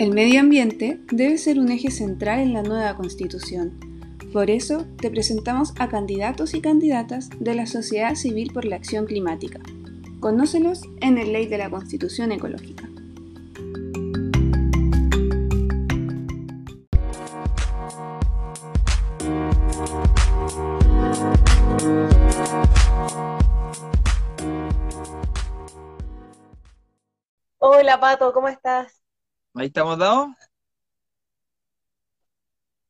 El medio ambiente debe ser un eje central en la nueva constitución. Por eso te presentamos a candidatos y candidatas de la sociedad civil por la acción climática. Conócelos en el Ley de la Constitución Ecológica. Hola Pato, ¿cómo estás? Ahí estamos dados.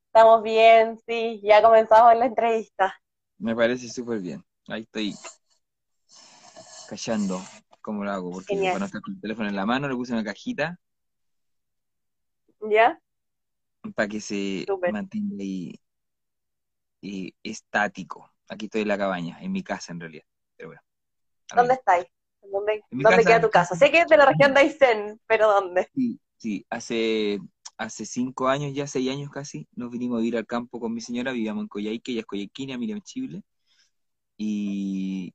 Estamos bien, sí, ya comenzamos la entrevista. Me parece súper bien. Ahí estoy callando cómo lo hago, porque Genial. cuando está con el teléfono en la mano le puse una cajita ¿Ya? para que se Súper. mantenga ahí eh, estático. Aquí estoy en la cabaña, en mi casa en realidad. Pero bueno. ¿Dónde estáis? ¿Dónde, dónde queda tu casa? Sé que es de la región de Aysén, pero ¿dónde? Sí, sí, hace, hace cinco años, ya seis años casi, nos vinimos a vivir al campo con mi señora, vivíamos en Coyhaique, ella es coyhaiquina, Miriam Chible, y,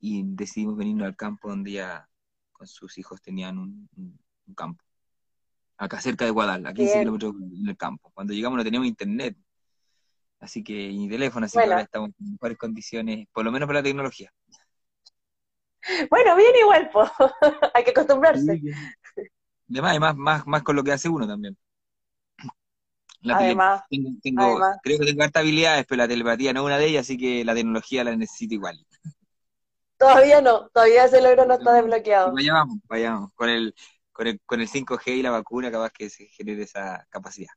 y decidimos venirnos al campo donde ella con sus hijos tenían un, un- un campo, acá cerca de Guadal, a 15 Bien. kilómetros en el campo. Cuando llegamos no teníamos internet, así que, y teléfono, así que ahora estamos en mejores condiciones, por lo menos para la tecnología. Bueno, bien igual, po. Hay que acostumbrarse. Además, más, más, más con lo que hace uno también. La Además, tengo, tengo- además. creo que tengo hartas habilidades, pero la telepatía no es una de ellas, así que la tecnología la necesito igual. todavía no, todavía ese logro no está desbloqueado. vaya vamos, vayamos. Con el, con el, con el 5G y la vacuna, capaz que se genere esa capacidad.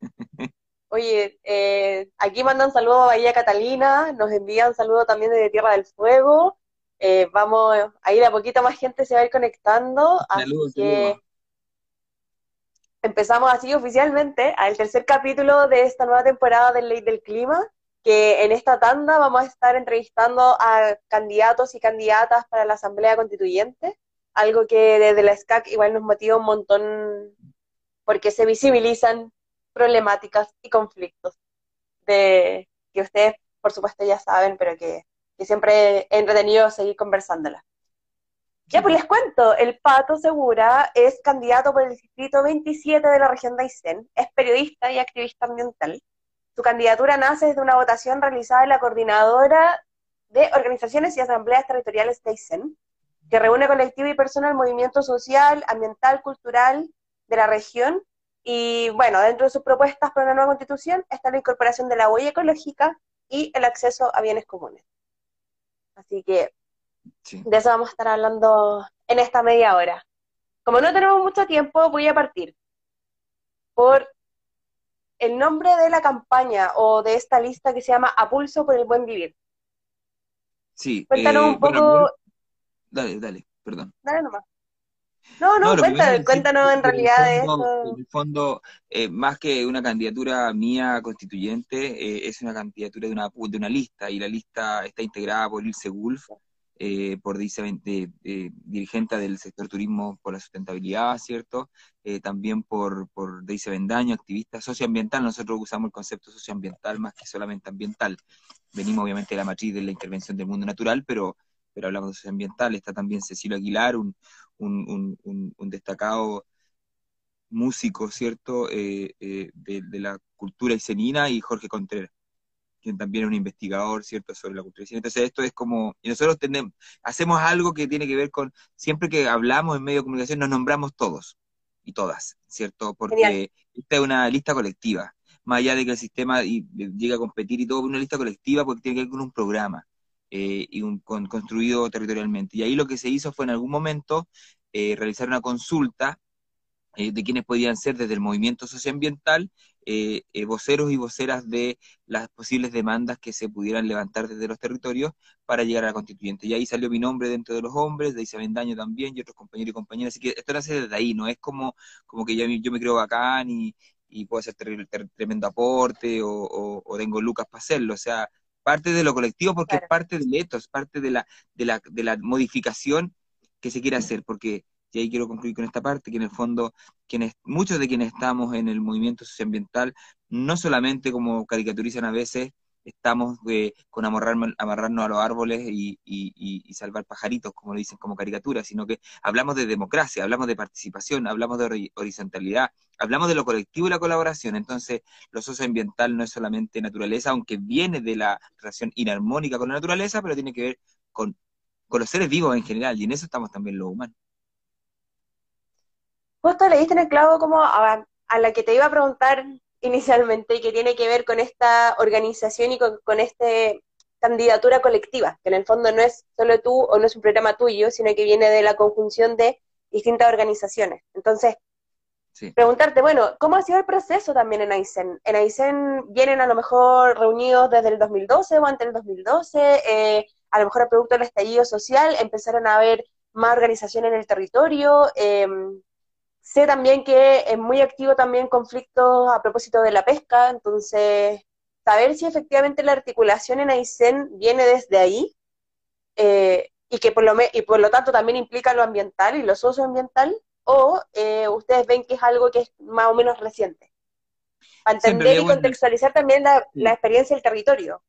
Oye, eh, aquí mandan saludos a Bahía Catalina, nos envían saludos también desde Tierra del Fuego. Eh, vamos a ir a poquito más gente se va a ir conectando, así que empezamos así oficialmente al tercer capítulo de esta nueva temporada del Ley del Clima, que en esta tanda vamos a estar entrevistando a candidatos y candidatas para la Asamblea Constituyente, algo que desde la SCAC igual nos motiva un montón porque se visibilizan problemáticas y conflictos de que ustedes por supuesto ya saben, pero que, que siempre es entretenido seguir conversándolas. Ya, pues les cuento, el Pato Segura es candidato por el distrito 27 de la región de Aysén, es periodista y activista ambiental. Su candidatura nace desde una votación realizada en la coordinadora de organizaciones y asambleas territoriales de Aysén, que reúne colectivo y personal movimiento social, ambiental, cultural de la región. Y bueno, dentro de sus propuestas para una nueva constitución está la incorporación de la huella ecológica y el acceso a bienes comunes. Así que Sí. de eso vamos a estar hablando en esta media hora. Como no tenemos mucho tiempo, voy a partir por el nombre de la campaña o de esta lista que se llama A Pulso por el Buen Vivir. Sí, Cuéntanos eh, un poco, bueno, dale, dale, perdón. dale nomás. No, no, No, cuéntanos, cuéntanos en realidad de fondo, eso. en el fondo, eh, más que una candidatura mía constituyente, eh, es una candidatura de una, de una lista, y la lista está integrada por Ilse Gulf, eh, por dice, de- de- dirigente del sector turismo por la sustentabilidad, ¿cierto? Eh, también por, por Deise Bendaño, activista socioambiental. Nosotros usamos el concepto socioambiental más que solamente ambiental. Venimos obviamente de la matriz de la intervención del mundo natural, pero, pero hablamos de socioambiental. Está también Cecilio Aguilar, un, un, un- un- un destacado músico, ¿cierto?, eh, eh, de, de la cultura isenina, y Jorge Contreras, quien también es un investigador, ¿cierto?, sobre la cultura isenina. Entonces, esto es como, y nosotros tenemos, hacemos algo que tiene que ver con, siempre que hablamos en medio de comunicación, nos nombramos todos y todas, ¿cierto? Porque esta es una lista colectiva, más allá de que el sistema y, llegue a competir y todo, una lista colectiva porque tiene que ver con un programa. Eh, y un, con- construido territorialmente. Y ahí lo que se hizo fue en algún momento eh, realizar una consulta eh, de quienes podían ser desde el movimiento socioambiental eh, eh, voceros y voceras de las posibles demandas que se pudieran levantar desde los territorios para llegar a la constituyente. Y ahí salió mi nombre dentro de los hombres, de Isabel Daño también, y otros compañeros y compañeras. Así que esto nace desde ahí, no es como, como que yo, me creo bacán y, y puedo hacer tre- tre- tremendo aporte o, o- o tengo lucas para hacerlo. O sea, parte de lo colectivo porque Claro. es parte del etos, es parte de la, de, la, de la modificación que se quiere hacer, porque y ahí quiero concluir con esta parte, que en el fondo quienes, muchos de quienes estamos en el movimiento socioambiental, no solamente como caricaturizan a veces, estamos eh, con amarrarnos, a los árboles y, salvar pajaritos, como lo dicen como caricatura, sino que hablamos de democracia, hablamos de participación, hablamos de horizontalidad, hablamos de lo colectivo y la colaboración. Entonces, lo socioambiental no es solamente naturaleza, aunque viene de la relación inarmónica con la naturaleza, pero tiene que ver con, los seres vivos en general, y en eso estamos también los humanos. Justo le diste en el clavo como a la que te iba a preguntar inicialmente y que tiene que ver con esta organización y con, con esta candidatura colectiva, que en el fondo no es solo tú o no es un programa tuyo, sino que viene de la conjunción de distintas organizaciones. Entonces, preguntarte, bueno, ¿cómo ha sido el proceso también en Aysén? En Aysén vienen a lo mejor reunidos desde el 2012 o antes del 2012, eh, a lo mejor a producto del estallido social empezaron a haber más organización en el territorio, eh, Sé también que es muy activo también conflictos a propósito de la pesca, entonces saber si efectivamente la articulación en Aysén viene desde ahí eh, y que por lo, y por lo tanto también implica lo ambiental y lo socioambiental, o eh, ustedes ven que es algo que es más o menos reciente. Para entender y contextualizar también la, la experiencia del territorio.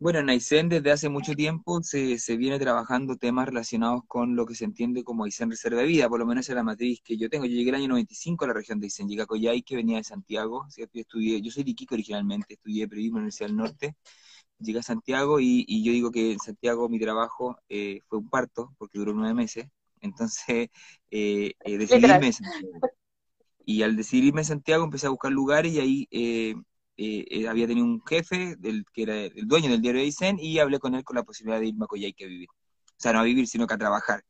Bueno, en Aysén desde hace mucho tiempo se, se, viene trabajando temas relacionados con lo que se entiende como Aysén Reserva de Vida, por lo menos es la matriz que yo tengo. Yo llegué el año 95 a la región de Aysén, llegué a Coyay, que venía de Santiago, ¿cierto? Yo, estudié, yo soy de Iquique originalmente, estudié periodismo en la Universidad del Norte, llegué a Santiago y, y yo digo que en Santiago mi trabajo eh, fue un parto, porque duró nueve meses, entonces eh, eh decidí irme en Santiago. Y al decidirme en Santiago empecé a buscar lugares y ahí eh, eh, había tenido un jefe, del, que era el dueño del diario de Aysén, y hablé con él con la posibilidad de irme a Coyhaique a vivir. O sea, no a vivir, sino que a trabajar.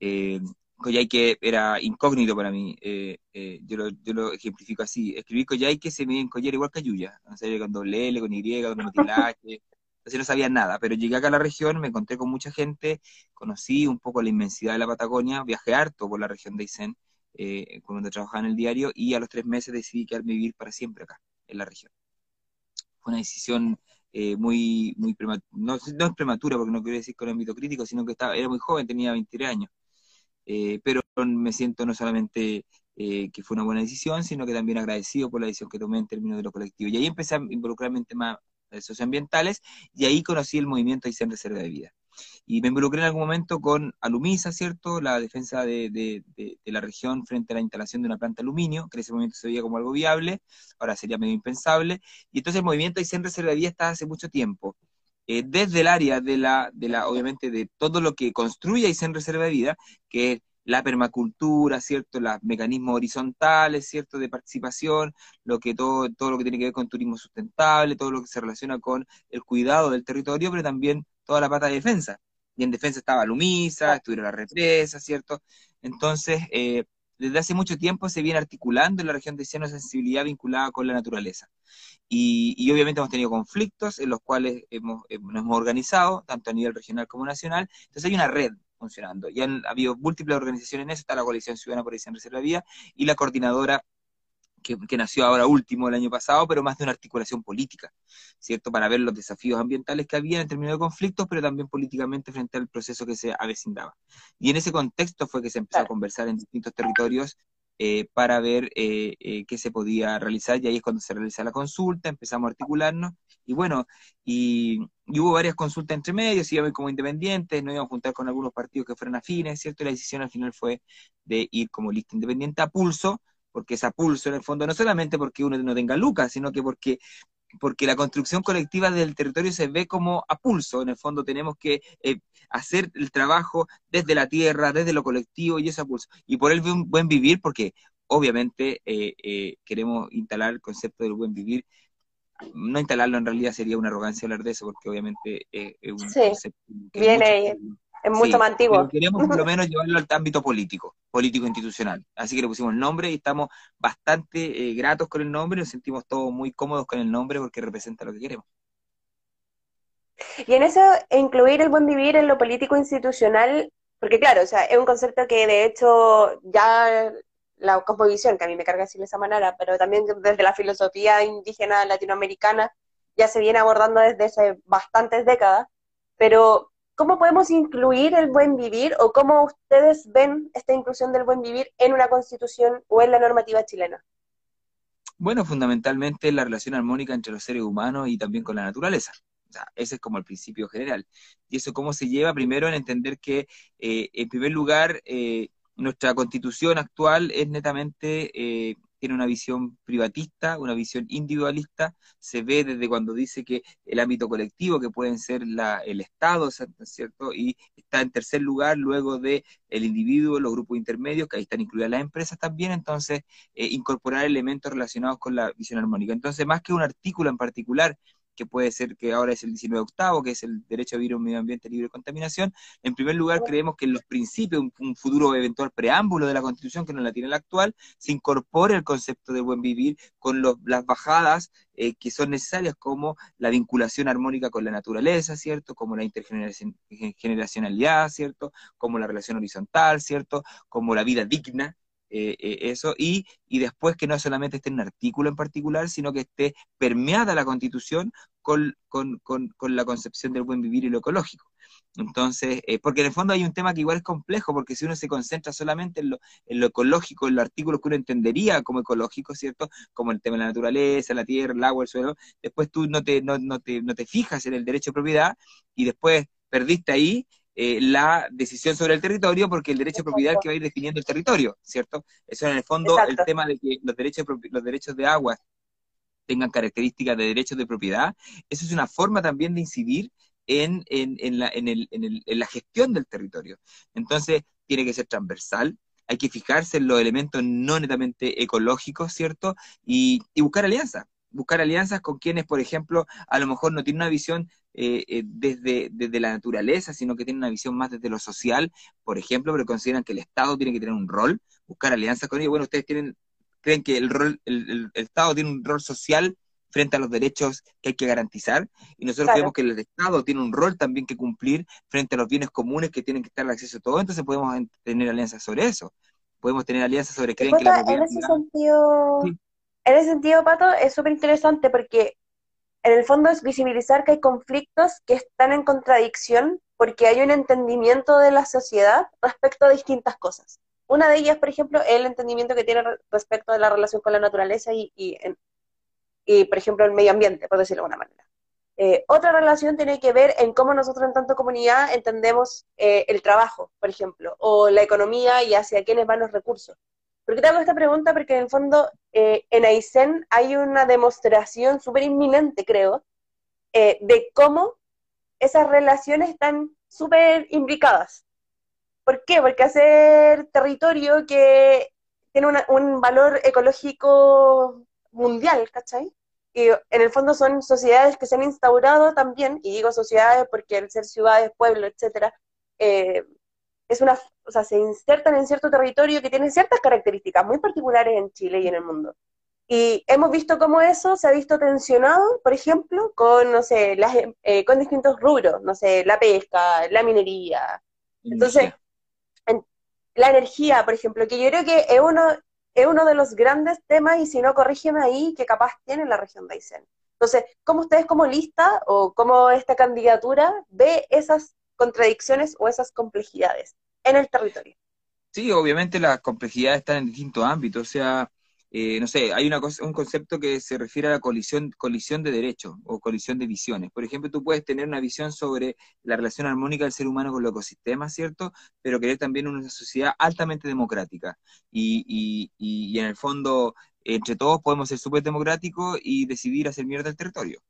Eh, Coyhaique era incógnito para mí, eh, eh, yo, lo, yo, lo, ejemplifico así. Escribí Coyhaique se me en Coyhaique igual que Ayuya, o sea, con doble L, con Y, con metilaje, entonces no sabía nada, pero llegué acá a la región, me encontré con mucha gente, conocí un poco la inmensidad de la Patagonia, viajé harto por la región de Aysén, cuando trabajaba en el diario, y a los tres meses decidí quedarme a vivir para siempre acá, en la región fue una decisión eh, muy, muy prematura, no, no, es prematura porque no quiero decir con ámbito crítico, sino que estaba, era muy joven, tenía 23 años. Eh, pero me siento no solamente eh, que fue una buena decisión, sino que también agradecido por la decisión que tomé en términos de lo colectivo. Y ahí empecé a involucrarme en temas socioambientales y ahí conocí el movimiento Aysén Reserva de Vida. Y me involucré en algún momento con Alumisa, ¿cierto? La defensa de, de, de, la región frente a la instalación de una planta de aluminio, que en ese momento se veía como algo viable, ahora sería medio impensable. Y entonces el movimiento Aysén Vida está hace mucho tiempo. Eh, desde el área de la, de la, obviamente, de todo lo que construye Aysén Reserva de Vida, que es la permacultura, ¿cierto? Los mecanismos horizontales, ¿cierto? De participación, lo que todo, todo lo que tiene que ver con turismo sustentable, todo lo que se relaciona con el cuidado del territorio, pero también toda la pata de defensa. Y en defensa estaba Lumisa, estuvieron las represas, ¿cierto? Entonces, eh, desde hace mucho tiempo se viene articulando en la región de Cieno sensibilidad vinculada con la naturaleza. Y, y, obviamente hemos tenido conflictos en los cuales hemos, nos hemos organizado, tanto a nivel regional como nacional. Entonces hay una red funcionando. Y han habido múltiples organizaciones en eso, está la Coalición Ciudadana por Edición Reserva Vía y la coordinadora que, que, nació ahora último el año pasado, pero más de una articulación política, ¿cierto? Para ver los desafíos ambientales que había en términos de conflictos, pero también políticamente frente al proceso que se avecindaba. Y en ese contexto fue que se empezó a conversar en distintos territorios eh, para ver eh, eh, qué se podía realizar, y ahí es cuando se realiza la consulta, empezamos a articularnos, y bueno, y, hubo varias consultas entre medios, íbamos como independientes, nos íbamos a juntar con algunos partidos que fueran afines, ¿cierto? Y la decisión al final fue de ir como lista independiente a pulso, porque es a pulso en el fondo, no solamente porque uno no tenga lucas, sino que porque porque la construcción colectiva del territorio se ve como a pulso, en el fondo tenemos que eh, hacer el trabajo desde la tierra, desde lo colectivo y eso a pulso. Y por el buen vivir, porque obviamente eh, eh, queremos instalar el concepto del buen vivir, no instalarlo en realidad sería una arrogancia hablar de eso, porque obviamente es un concepto que viene es mucho más antiguo. queremos por lo menos llevarlo al ámbito político, político institucional. Así que le pusimos el nombre y estamos bastante eh, gratos con el nombre, nos sentimos todos muy cómodos con el nombre porque representa lo que queremos. Y en eso, incluir el buen vivir en lo político institucional, porque claro, o sea, es un concepto que de hecho ya la cosmovisión, que a mí me carga decirle esa manera, pero también desde la filosofía indígena latinoamericana ya se viene abordando desde hace bastantes décadas, pero ¿Cómo podemos incluir el buen vivir o cómo ustedes ven esta inclusión del buen vivir en una constitución o en la normativa chilena? Bueno, fundamentalmente la relación armónica entre los seres humanos y también con la naturaleza. Ese es como el principio general. ¿Y eso cómo se lleva? Primero en entender que, eh, en primer lugar, eh, nuestra constitución actual es netamente eh, tiene una visión privatista, una visión individualista, se ve desde cuando dice que el ámbito colectivo, que pueden ser la, el Estado, ¿cierto? Y está en tercer lugar luego de el individuo, los grupos intermedios, que ahí están incluidas las empresas también, entonces eh, incorporar elementos relacionados con la visión armónica. Entonces, más que un artículo en particular que puede ser que ahora es el 19 octavo, que es el derecho a vivir un medio ambiente libre de contaminación. En primer lugar, creemos que en los principios, un, futuro eventual preámbulo de la Constitución, que no la tiene la actual, se incorpore el concepto de buen vivir con las bajadas eh, que son necesarias, como la vinculación armónica con la naturaleza, ¿cierto? Como la intergeneracionalidad, ¿cierto? Como la relación horizontal, ¿cierto? Como la vida digna, eh, eh, eso, y, y después que no solamente esté en un artículo en particular, sino que esté permeada la constitución con, con, con, la concepción del buen vivir y lo ecológico. Entonces, eh, porque en el fondo hay un tema que igual es complejo, porque si uno se concentra solamente en lo, en lo ecológico, en los artículos que uno entendería como ecológico, ¿cierto? Como el tema de la naturaleza, la tierra, el agua, el suelo, después tú no te, no, no te, no te fijas en el derecho de propiedad y después perdiste ahí eh, la decisión sobre el territorio, porque el derecho de propiedad que va a ir definiendo el territorio, ¿cierto? Eso en el fondo el tema de que los derechos, los derechos de agua tengan características de derechos de propiedad, eso es una forma también de incidir en, en, la, en, el, en, la gestión del territorio. Entonces, tiene que ser transversal, hay que fijarse en los elementos no netamente ecológicos, ¿cierto? Y, y buscar alianzas buscar alianzas con quienes, por ejemplo, a lo mejor no tienen una visión eh, eh, desde, desde la naturaleza, sino que tienen una visión más desde lo social, por ejemplo, pero consideran que el Estado tiene que tener un rol, buscar alianzas con ellos. Bueno, ustedes tienen, creen que el rol, el, Estado tiene un rol social frente a los derechos que hay que garantizar, y nosotros creemos que el Estado tiene un rol también que cumplir frente a los bienes comunes que tienen que estar al acceso a todo, entonces podemos tener alianzas sobre eso. Podemos tener alianzas sobre creen que la En ese sentido, en ese sentido, Pato, es súper interesante porque en el fondo es visibilizar que hay conflictos que están en contradicción porque hay un entendimiento de la sociedad respecto a distintas cosas. Una de ellas, por ejemplo, el entendimiento que tiene respecto de la relación con la naturaleza y, y, por ejemplo, el medio ambiente, por decirlo de alguna manera. Eh, otra relación tiene que ver en cómo nosotros en tanto comunidad entendemos eh, el trabajo, por ejemplo, o la economía y hacia quiénes van los recursos. ¿Por qué te hago esta pregunta? Porque en el fondo eh, en Aysén hay una demostración súper inminente, creo, eh, de cómo esas relaciones están súper imbricadas. ¿Por qué? Porque hacer territorio que tiene un valor ecológico mundial, ¿cachai? Y en el fondo son sociedades que se han instaurado también, y digo sociedades porque al ser ciudades, pueblos, etcétera, eh, es una, o sea, se insertan en cierto territorio que tiene ciertas características muy particulares en Chile y en el mundo. Y hemos visto cómo eso se ha visto tensionado, por ejemplo, con, no sé, las, eh, con distintos rubros, no sé, la pesca, la minería. Entonces, la energía, por ejemplo, que yo creo que es uno, es uno de los grandes temas, y si no, corrígeme ahí, que capaz tiene la región de Aysén. Entonces, ¿cómo ustedes como lista o cómo esta candidatura ve esas contradicciones o esas complejidades en el territorio. Sí, obviamente las complejidades están en distintos ámbitos, o sea, eh, no sé, hay una cosa, un concepto que se refiere a la colisión, colisión de derechos o colisión de visiones. Por ejemplo, tú puedes tener una visión sobre la relación armónica del ser humano con los ecosistemas, ¿cierto? Pero querer también una sociedad altamente democrática. Y, y, y, en el fondo, entre todos podemos ser súper democráticos y decidir hacer mierda el territorio.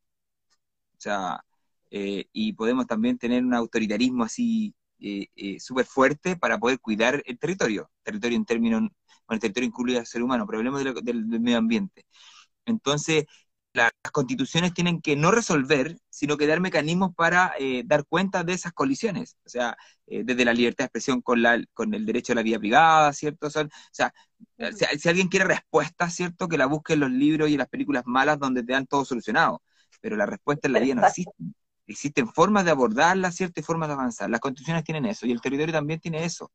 O sea, eh, y podemos también tener un autoritarismo así eh, eh, súper fuerte para poder cuidar el territorio, territorio en términos, bueno, el territorio incluye al ser humano, pero hablemos del, medio ambiente. Entonces, las constituciones tienen que no resolver, sino que dar mecanismos para dar cuenta de esas colisiones, o sea, desde la libertad de expresión con, la, con el derecho a la vida privada, ¿cierto? Son, o sea, si, alguien quiere respuestas, ¿cierto? Que la busque en los libros y en las películas malas donde te dan todo solucionado, pero la respuesta en la vida no existe existen formas de abordarla, ciertas formas de avanzar. Las constituciones tienen eso y el territorio también tiene eso.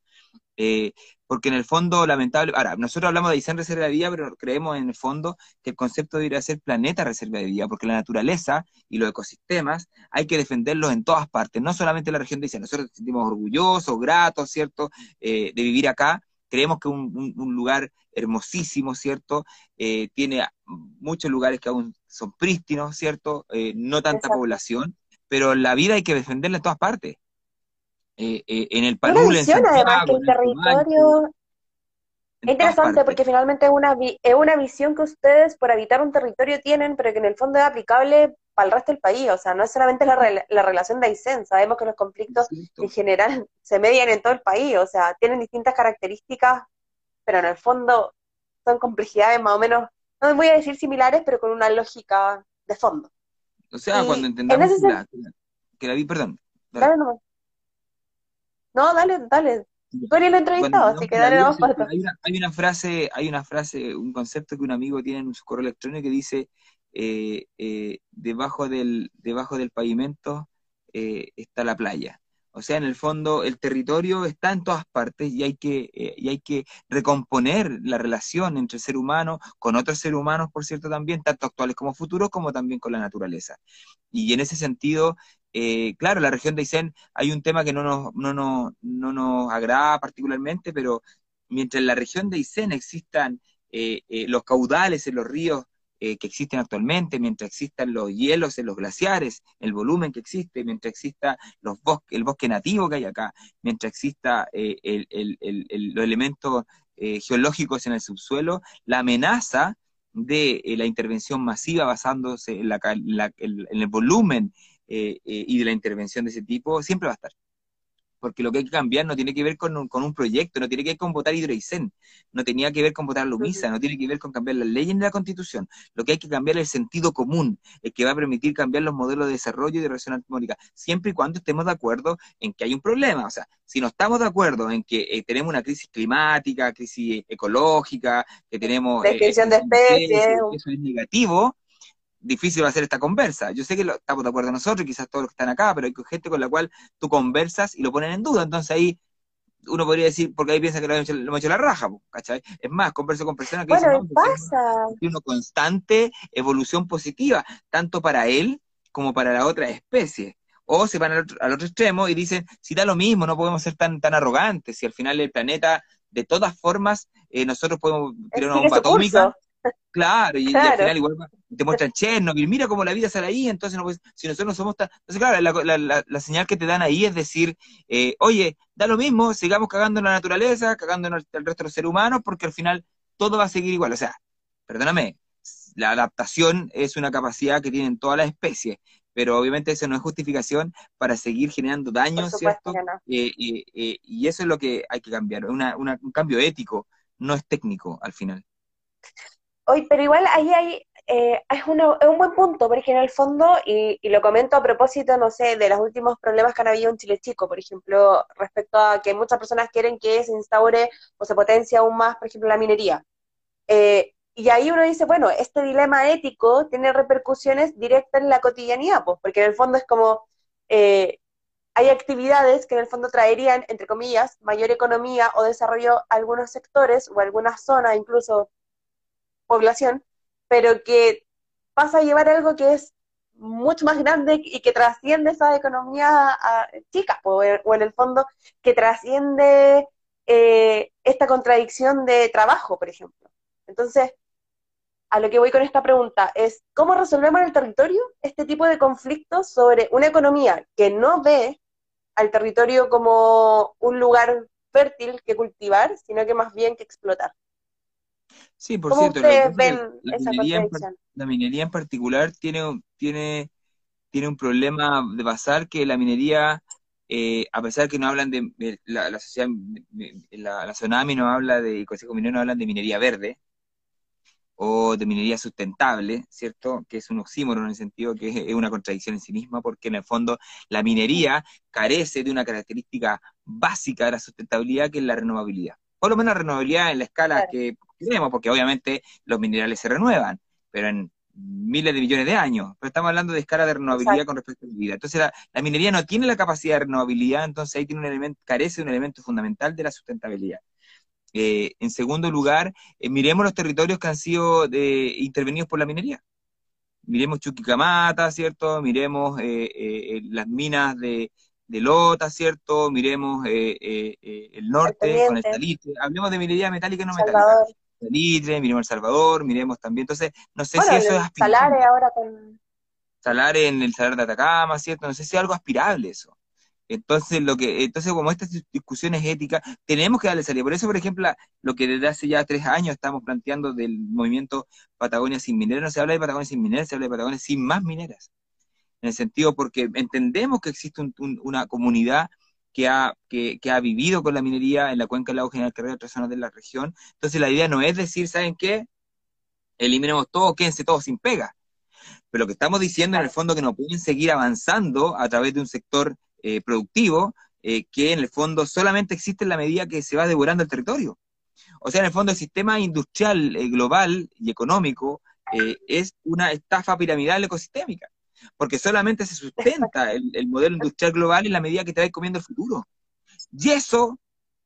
Eh, porque en el fondo, lamentable, ahora, nosotros hablamos de Aysén Reserva de Vida, pero creemos en el fondo que el concepto debería ser planeta reserva de vida, porque la naturaleza y los ecosistemas hay que defenderlos en todas partes, no solamente en la región de Aysén. Nosotros nos sentimos orgullosos, gratos, ¿cierto?, eh, de vivir acá. Creemos que un, un, lugar hermosísimo, ¿cierto? Eh, tiene muchos lugares que aún son prístinos, ¿cierto? no tanta población, pero la vida hay que defenderla en todas partes. Eh, eh, en el Palul, en además que el territorio... Es interesante porque finalmente es una, es una visión que ustedes por habitar un territorio tienen, pero que en el fondo es aplicable para el resto del país. O sea, no es solamente la, la relación de Aysén, sabemos que los conflictos en general se median en todo el país, o sea, tienen distintas características, pero en el fondo son complejidades más o menos, no voy a decir similares, pero con una lógica de fondo. O sea, cuando entendamos que la vi, perdón. Dale, no. no, dale, dale. Tú eres el entrevistado, así que dale dos hay una, hay una frase, hay una frase, un concepto que un amigo tiene en su correo electrónico que dice eh, eh, debajo del debajo del pavimento eh, está la playa. O sea, en el fondo el territorio está en todas partes y hay que, eh, y hay que recomponer la relación entre el ser humano con otros seres humanos, por cierto, también, tanto actuales como futuros, como también con la naturaleza. Y en ese sentido, eh, claro, la región de Aysén hay un tema que no nos, no, no, no nos agrada particularmente, pero mientras en la región de Aysén existan eh, los caudales en los ríos eh, que existen actualmente, mientras existan los hielos en los glaciares, el volumen que existe, mientras exista los el bosque nativo que hay acá, mientras exista eh, los elementos eh, geológicos en el subsuelo, la amenaza de la intervención masiva basándose en, en el volumen y de la intervención de ese tipo siempre va a estar porque lo que hay que cambiar no tiene que ver con un, con un proyecto, no tiene que ver con votar hidroicén, no tenía que ver con votar Lumisa, no tiene que ver con cambiar las leyes ni la constitución. Lo que hay que cambiar es el sentido común, el que va a permitir cambiar los modelos de desarrollo y de relación armónica, siempre y cuando estemos de acuerdo en que hay un problema. O sea, si no estamos de acuerdo en que eh, tenemos una crisis climática, crisis ecológica, que tenemos... Eh, de especies. Eso es negativo, difícil va a ser esta conversa. Yo sé que estamos de acuerdo nosotros, quizás todos los que están acá, pero hay gente con la cual tú conversas y lo ponen en duda. Entonces ahí uno podría decir, porque ahí piensa que lo hemos hecho, la raja, ¿cachai? Es más, converso con personas que bueno, dicen, pasa. una constante evolución positiva, tanto para él como para la otra especie. O se van al otro, extremo y dicen, si da lo mismo, no podemos ser tan, tan arrogantes, si al final el planeta, de todas formas, eh, nosotros podemos tirar una bomba atómica Claro, y, al final igual te muestran Chernobyl, mira cómo la vida sale ahí, entonces no, si nosotros no somos tan... Entonces, claro, la, señal que te dan ahí es decir, eh, oye, da lo mismo, sigamos cagando en la naturaleza, cagando en el, resto de los seres humanos, porque al final todo va a seguir igual. O sea, perdóname, la adaptación es una capacidad que tienen todas las especies, pero obviamente eso no es justificación para seguir generando daños, ¿cierto? Eh, eh, y eso es lo que hay que cambiar, un cambio ético, no es técnico al final. Hoy, pero igual ahí hay, eh, es, es, un buen punto, porque en el fondo, y, lo comento a propósito, no sé, de los últimos problemas que han habido en Chile Chico, por ejemplo, respecto a que muchas personas quieren que se instaure o se potencie aún más, por ejemplo, la minería. Eh, y ahí uno dice, bueno, este dilema ético tiene repercusiones directas en la cotidianidad, pues, porque en el fondo es como, eh, hay actividades que en el fondo traerían, entre comillas, mayor economía o desarrollo a algunos sectores o algunas zonas, incluso población, pero que pasa a llevar algo que es mucho más grande y que trasciende esa economía chica, o, en el fondo, que trasciende eh, esta contradicción de trabajo, por ejemplo. Entonces, a lo que voy con esta pregunta es, ¿cómo resolvemos en el territorio este tipo de conflictos sobre una economía que no ve al territorio como un lugar fértil que cultivar, sino que más bien que explotar? Sí, por cierto, la, minería en, particular tiene, tiene, tiene un problema de pasar que la minería, eh, a pesar que no hablan de, la, la sociedad, la, la Tsunami no habla de, el Consejo Minero no hablan de minería verde, o de minería sustentable, ¿cierto? Que es un oxímoron en el sentido que es una contradicción en sí misma, porque en el fondo la minería carece de una característica básica de la sustentabilidad, que es la renovabilidad. Por lo menos la renovabilidad en la escala que porque obviamente los minerales se renuevan, pero en miles de millones de años, pero estamos hablando de escala de renovabilidad con respecto a la vida. Entonces la, minería no tiene la capacidad de renovabilidad, entonces ahí tiene un elemento, carece de un elemento fundamental de la sustentabilidad. Eh, en segundo lugar, eh, miremos los territorios que han sido de, intervenidos por la minería. Miremos Chuquicamata, ¿cierto? Miremos eh, las minas de, de Lota, ¿cierto? Miremos el norte con el salitre. Hablemos de minería metálica y no metálica. Salitre, miremos El Salvador, miremos también. Entonces, no sé si eso es Salare ahora con. instalar en el Salar de Atacama, ¿cierto? No sé si es algo aspirable eso. Entonces, lo que, entonces, como estas discusiones éticas, tenemos que darle salida. Por eso, por ejemplo, lo que desde hace ya tres años estamos planteando del movimiento Patagonia sin mineras, no se habla de Patagonia sin mineras, se habla de Patagonia sin más mineras. En el sentido, porque entendemos que existe una comunidad que ha, que, ha vivido con la minería en la cuenca del lago General Carrera otras zonas de la región. Entonces, la idea no es decir, ¿saben qué? Eliminemos todo, quédense todos sin pega. Pero lo que estamos diciendo en el fondo que no pueden seguir avanzando a través de un sector eh, productivo eh, que en el fondo solamente existe en la medida que se va devorando el territorio. O sea, en el fondo el sistema industrial eh, global y económico es una estafa piramidal ecosistémica, porque solamente se sustenta el, el, modelo industrial global en la medida que te vas comiendo el futuro. Y eso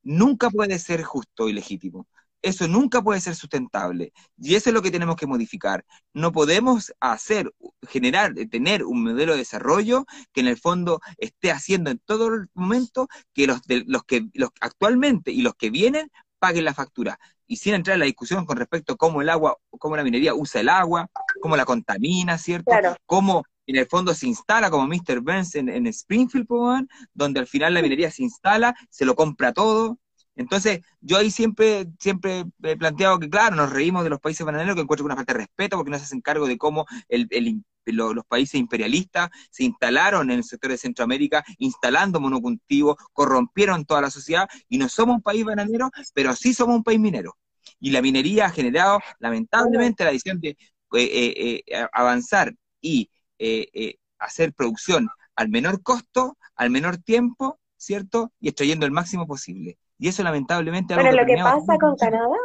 nunca puede ser justo y legítimo eso nunca puede ser sustentable. Y eso es lo que tenemos que modificar. No podemos hacer, generar, tener un modelo de desarrollo que en el fondo esté haciendo en todo el momento que los, de, los que los actualmente y los que vienen paguen la factura. Y sin entrar en la discusión con respecto a cómo el agua, cómo la minería usa el agua, cómo la contamina, ¿cierto? Cómo en el fondo se instala como Mr. Burns en, en Springfield, donde al final la minería se instala, se lo compra todo, entonces, yo ahí siempre, siempre he planteado que, claro, nos reímos de los países bananeros que encuentro una falta de respeto porque no se hacen cargo de cómo los países imperialistas se instalaron en el sector de Centroamérica, instalando monocultivos, corrompieron toda la sociedad y no somos un país bananero, pero sí somos un país minero. Y la minería ha generado, lamentablemente, la decisión de eh, eh, eh, avanzar y hacer producción al menor costo, al menor tiempo, ¿cierto? Y extrayendo el máximo posible. Y eso lamentablemente... Pero lo que pasa con Canadá.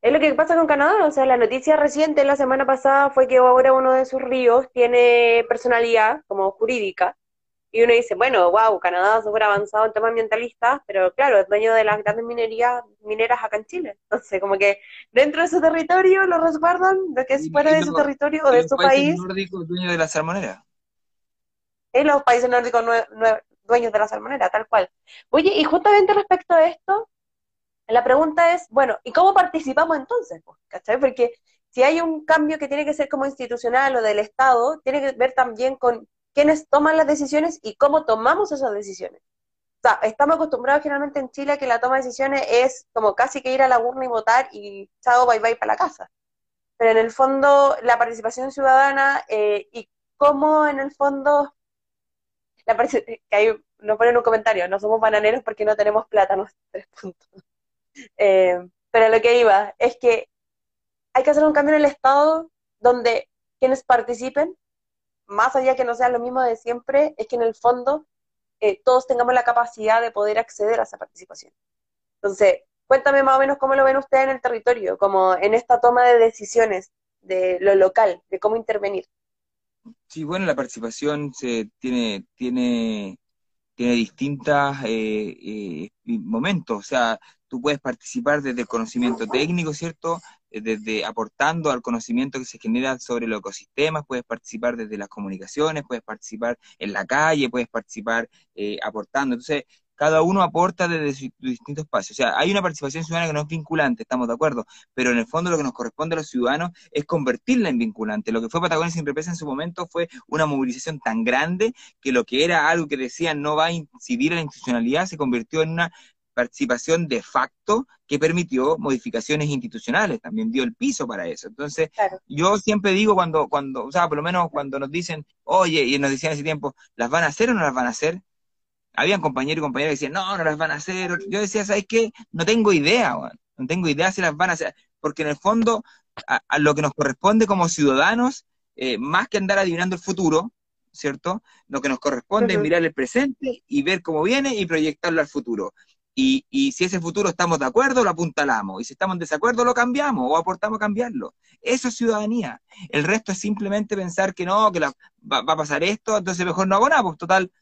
Es lo que pasa con Canadá, o sea, la noticia reciente la semana pasada fue que ahora uno de sus ríos tiene personalidad como jurídica, y uno dice, bueno, wow, Canadá es súper avanzado en temas ambientalistas, pero claro, es dueño de las grandes minerías mineras acá en Chile. Entonces, como que dentro de su territorio lo resguardan, de que es fuera de su territorio o de su país. nórdicos dueño de la salmonera. En los países nórdicos dueños de la salmonera, tal cual. Oye, y justamente respecto a esto, la pregunta es, bueno, ¿y cómo participamos entonces? ¿Cachai? Porque si hay un cambio que tiene que ser como institucional o del Estado, tiene que ver también con quiénes toman las decisiones y cómo tomamos esas decisiones. O sea, estamos acostumbrados generalmente en Chile a que la toma de decisiones es como casi que ir a la urna y votar y chao, bye bye para la casa. Pero en el fondo, la participación ciudadana eh, y cómo en el fondo parece que hay, nos ponen un comentario, no somos bananeros porque no tenemos plátanos, tres puntos. Eh, pero lo que iba es que hay que hacer un cambio en el Estado donde quienes participen, más allá que no sea lo mismo de siempre, es que en el fondo eh, todos tengamos la capacidad de poder acceder a esa participación. Entonces, cuéntame más o menos cómo lo ven ustedes en el territorio, como en esta toma de decisiones de lo local, de cómo intervenir. Sí, bueno, la participación se tiene, tiene, tiene distintas eh, eh, momentos. O sea, tú puedes participar desde el conocimiento técnico, ¿cierto? Eh, desde aportando al conocimiento que se genera sobre los ecosistemas, puedes participar desde las comunicaciones, puedes participar en la calle, puedes participar aportando. Entonces, cada uno aporta desde su distinto espacio. O sea, hay una participación ciudadana que no es vinculante, estamos de acuerdo, pero en el fondo lo que nos corresponde a los ciudadanos es convertirla en vinculante. Lo que fue Patagonia sin represa en su momento fue una movilización tan grande que lo que era algo que decían no va a incidir en la institucionalidad se convirtió en una participación de facto que permitió modificaciones institucionales, también dio el piso para eso. Entonces, yo siempre digo cuando, cuando, o sea, por lo menos cuando nos dicen, oye, y nos decían ese tiempo, ¿las van a hacer o no las van a hacer? habían compañeros y compañeras que decían, no, no las van a hacer. Yo decía, ¿sabes qué? No tengo idea, no tengo idea si las van a hacer, porque en el fondo, a, lo que nos corresponde como ciudadanos, eh, más que andar adivinando el futuro, ¿cierto? Lo que nos corresponde es mirar el presente y ver cómo viene y proyectarlo al futuro. Y, y, si ese futuro estamos de acuerdo, lo apuntalamos. Y si estamos en desacuerdo, lo cambiamos o aportamos a cambiarlo. Eso es ciudadanía. El resto es simplemente pensar que no, que va, va, a pasar esto, entonces mejor no hago nada, pues total,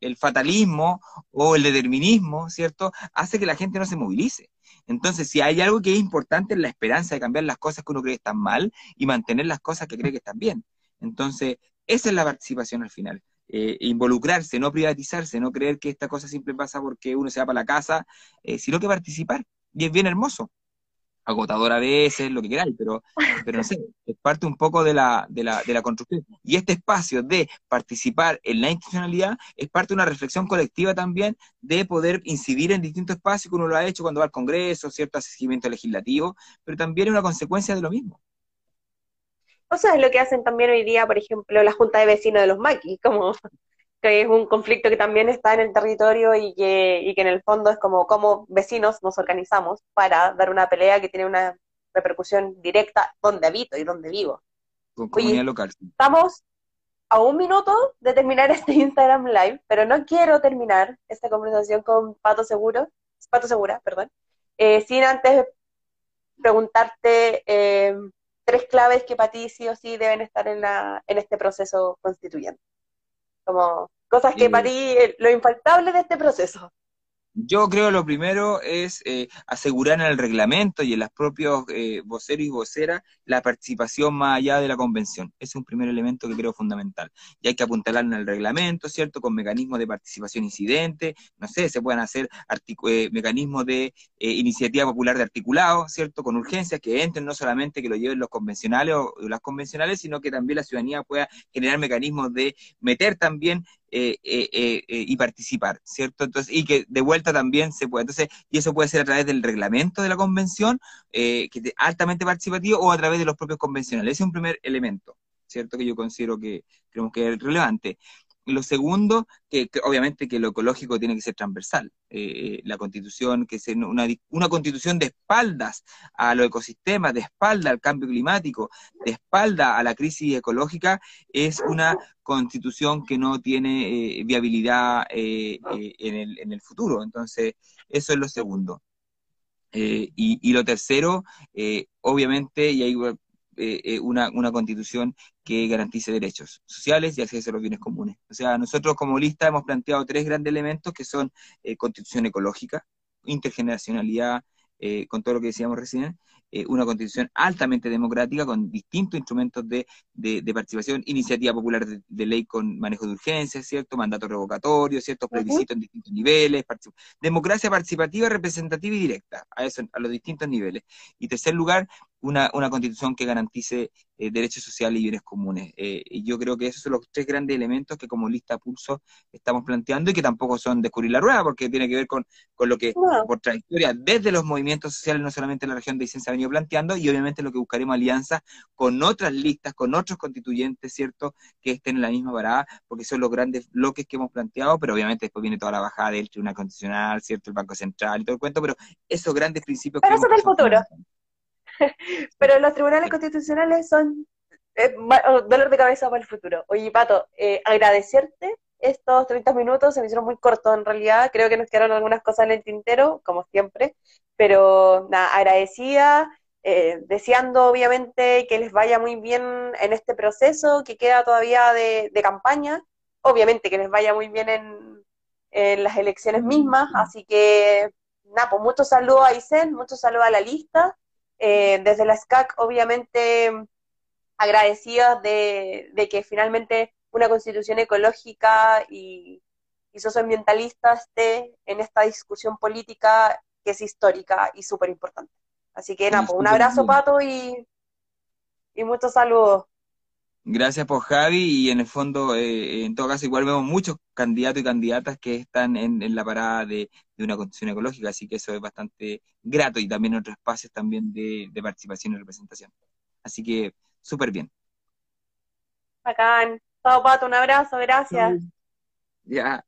el, fatalismo o el determinismo, ¿cierto? Hace que la gente no se movilice. Entonces, si hay algo que es importante es la esperanza de cambiar las cosas que uno cree que están mal y mantener las cosas que cree que están bien. Entonces, esa es la participación al final. Eh, involucrarse, no privatizarse, no creer que esta cosa siempre pasa porque uno se va para la casa, eh, sino que participar. Y es bien hermoso. agotador a veces, lo que queráis, pero, pero no sé, es parte un poco de la, de, la, de la construcción. Y este espacio de participar en la institucionalidad es parte de una reflexión colectiva también de poder incidir en distintos espacios, que uno lo ha hecho cuando va al Congreso, cierto seguimiento legislativo, pero también es una consecuencia de lo mismo. O sea, es lo que hacen también hoy día, por ejemplo, la Junta de Vecinos de los Maquis, como que es un conflicto que también está en el territorio y que, y que en el fondo es como cómo vecinos nos organizamos para dar una pelea que tiene una repercusión directa donde habito y donde vivo. Con comunidad local. Estamos a un minuto de terminar este Instagram Live, pero no quiero terminar esta conversación con Pato Seguro, Pato Segura, perdón, eh, sin antes preguntarte eh, tres claves que para ti sí o sí deben estar en, la, en este proceso constituyente como cosas que para ti lo infaltable de este proceso. Yo creo lo primero es eh, asegurar en el reglamento y en los propios eh, voceros y voceras la participación más allá de la convención. Ese es un primer elemento que creo fundamental. Y hay que apuntalar en el reglamento, ¿cierto? Con mecanismos de participación incidente, no sé, se pueden hacer eh, mecanismos de iniciativa popular de articulado, ¿cierto? Con urgencias que entren no solamente que lo lleven los convencionales o las convencionales, sino que también la ciudadanía pueda generar mecanismos de meter también eh, eh, eh, y participar, ¿cierto? Entonces, y que de vuelta también se puede. Entonces, y eso puede ser a través del reglamento de la convención, que es altamente participativo, o a través de los propios convencionales. Ese es un primer elemento, ¿cierto? Que yo considero que creemos que es relevante. Lo segundo, que, obviamente que lo ecológico tiene que ser transversal. Eh, la constitución, que es una, una constitución de espaldas a los ecosistemas, de espalda al cambio climático, de espalda a la crisis ecológica, es una constitución que no tiene eh, viabilidad eh, en, el, en el futuro. Entonces, eso es lo segundo. y, y, lo tercero, obviamente, y ahí eh, eh, una, una, constitución que garantice derechos sociales y acceso a los bienes comunes. O sea, nosotros como lista hemos planteado tres grandes elementos que son eh, constitución ecológica, intergeneracionalidad, con todo lo que decíamos recién, eh, una constitución altamente democrática con distintos instrumentos de, de, participación, iniciativa popular de, ley con manejo de urgencias, ¿cierto? Mandato revocatorio, ciertos plebiscitos en distintos niveles, democracia participativa, representativa y directa, a, eso, a los distintos niveles. Y tercer lugar, una, una constitución que garantice eh, derechos sociales y bienes comunes. Eh, y yo creo que esos son los tres grandes elementos que como lista pulso estamos planteando y que tampoco son descubrir la rueda, porque tiene que ver con, con lo que, por trayectoria, desde los movimientos sociales, no solamente en la región de Vicenza, ha venido planteando, y obviamente lo que buscaremos alianzas con otras listas, con otros constituyentes, ¿cierto?, que estén en la misma parada, porque son los grandes bloques que hemos planteado, pero obviamente después viene toda la bajada del Tribunal Constitucional, ¿cierto?, el Banco Central y todo el cuento, pero esos grandes principios... Pero eso es el futuro. Pero los tribunales constitucionales son eh, dolor de cabeza para el futuro. Oye, Pato, eh, agradecerte estos 30 minutos, se me hicieron muy cortos en realidad, creo que nos quedaron algunas cosas en el tintero, como siempre, pero nada, agradecida, eh, deseando obviamente que les vaya muy bien en este proceso que queda todavía de, campaña, obviamente que les vaya muy bien en, en las elecciones mismas, así que nada, pues muchos saludos a Isen, muchos saludos a la lista, eh, desde la SCAC, obviamente, agradecidos de, que finalmente una constitución ecológica y, socioambientalista esté en esta discusión política que es histórica y súper importante. Así que nada, pues, un abrazo, Pato, y, y muchos saludos. Gracias por Javi y en el fondo, eh, en todo caso, igual vemos muchos candidatos y candidatas que están en, la parada de, una constitución ecológica, así que eso es bastante grato y también otros espacios también de, de participación y representación. Así que súper bien. Bacán. Chao, Pato, un abrazo, gracias. Ya.